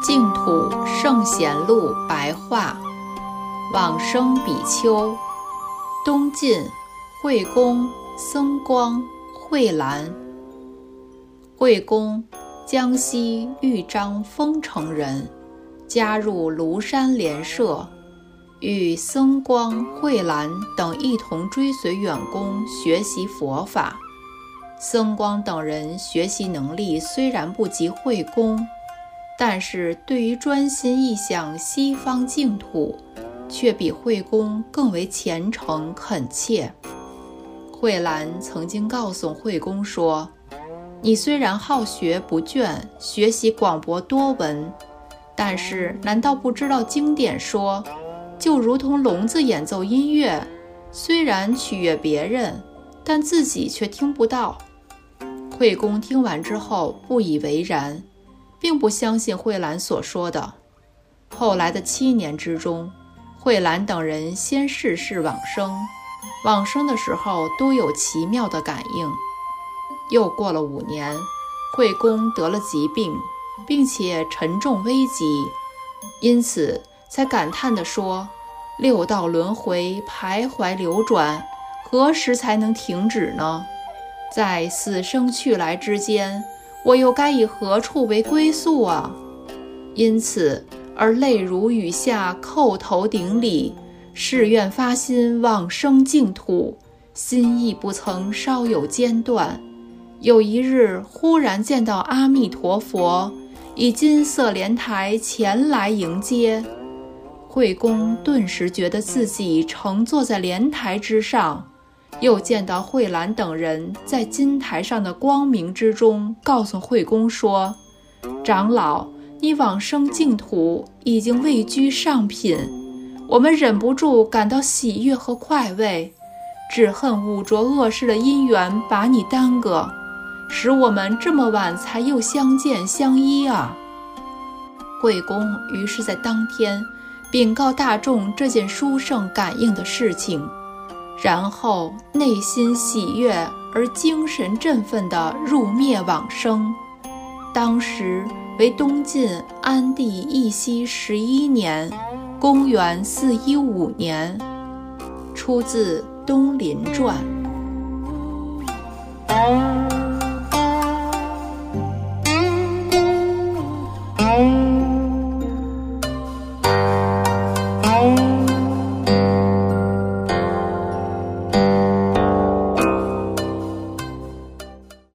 净土圣贤录白话，往生比丘，东晋惠公僧光慧兰。惠公，江西豫章丰城人，加入庐山莲社，与僧光、慧兰等一同追随远公学习佛法。僧光等人学习能力虽然不及惠公。但是对于专心意向西方净土，却比惠公更为虔诚恳切。慧兰曾经告诉惠公说：“你虽然好学不倦，学习广博多闻，但是难道不知道经典说，就如同聋子演奏音乐，虽然取悦别人，但自己却听不到？”惠公听完之后不以为然。并不相信慧兰所说的。后来的七年之中，慧兰等人先世世往生，往生的时候都有奇妙的感应。又过了五年，惠公得了疾病，并且沉重危急，因此才感叹地说：“六道轮回徘徊流转，何时才能停止呢？在死生去来之间。”我又该以何处为归宿啊？因此而泪如雨下，叩头顶礼，誓愿发心往生净土，心意不曾稍有间断。有一日，忽然见到阿弥陀佛以金色莲台前来迎接，惠公顿时觉得自己乘坐在莲台之上。又见到慧兰等人在金台上的光明之中，告诉惠公说：“长老，你往生净土已经位居上品，我们忍不住感到喜悦和快慰，只恨五浊恶世的因缘把你耽搁，使我们这么晚才又相见相依啊。”惠公于是在当天禀告大众这件殊胜感应的事情。然后内心喜悦而精神振奋地入灭往生，当时为东晋安帝义熙十一年，公元四一五年，出自《东林传》。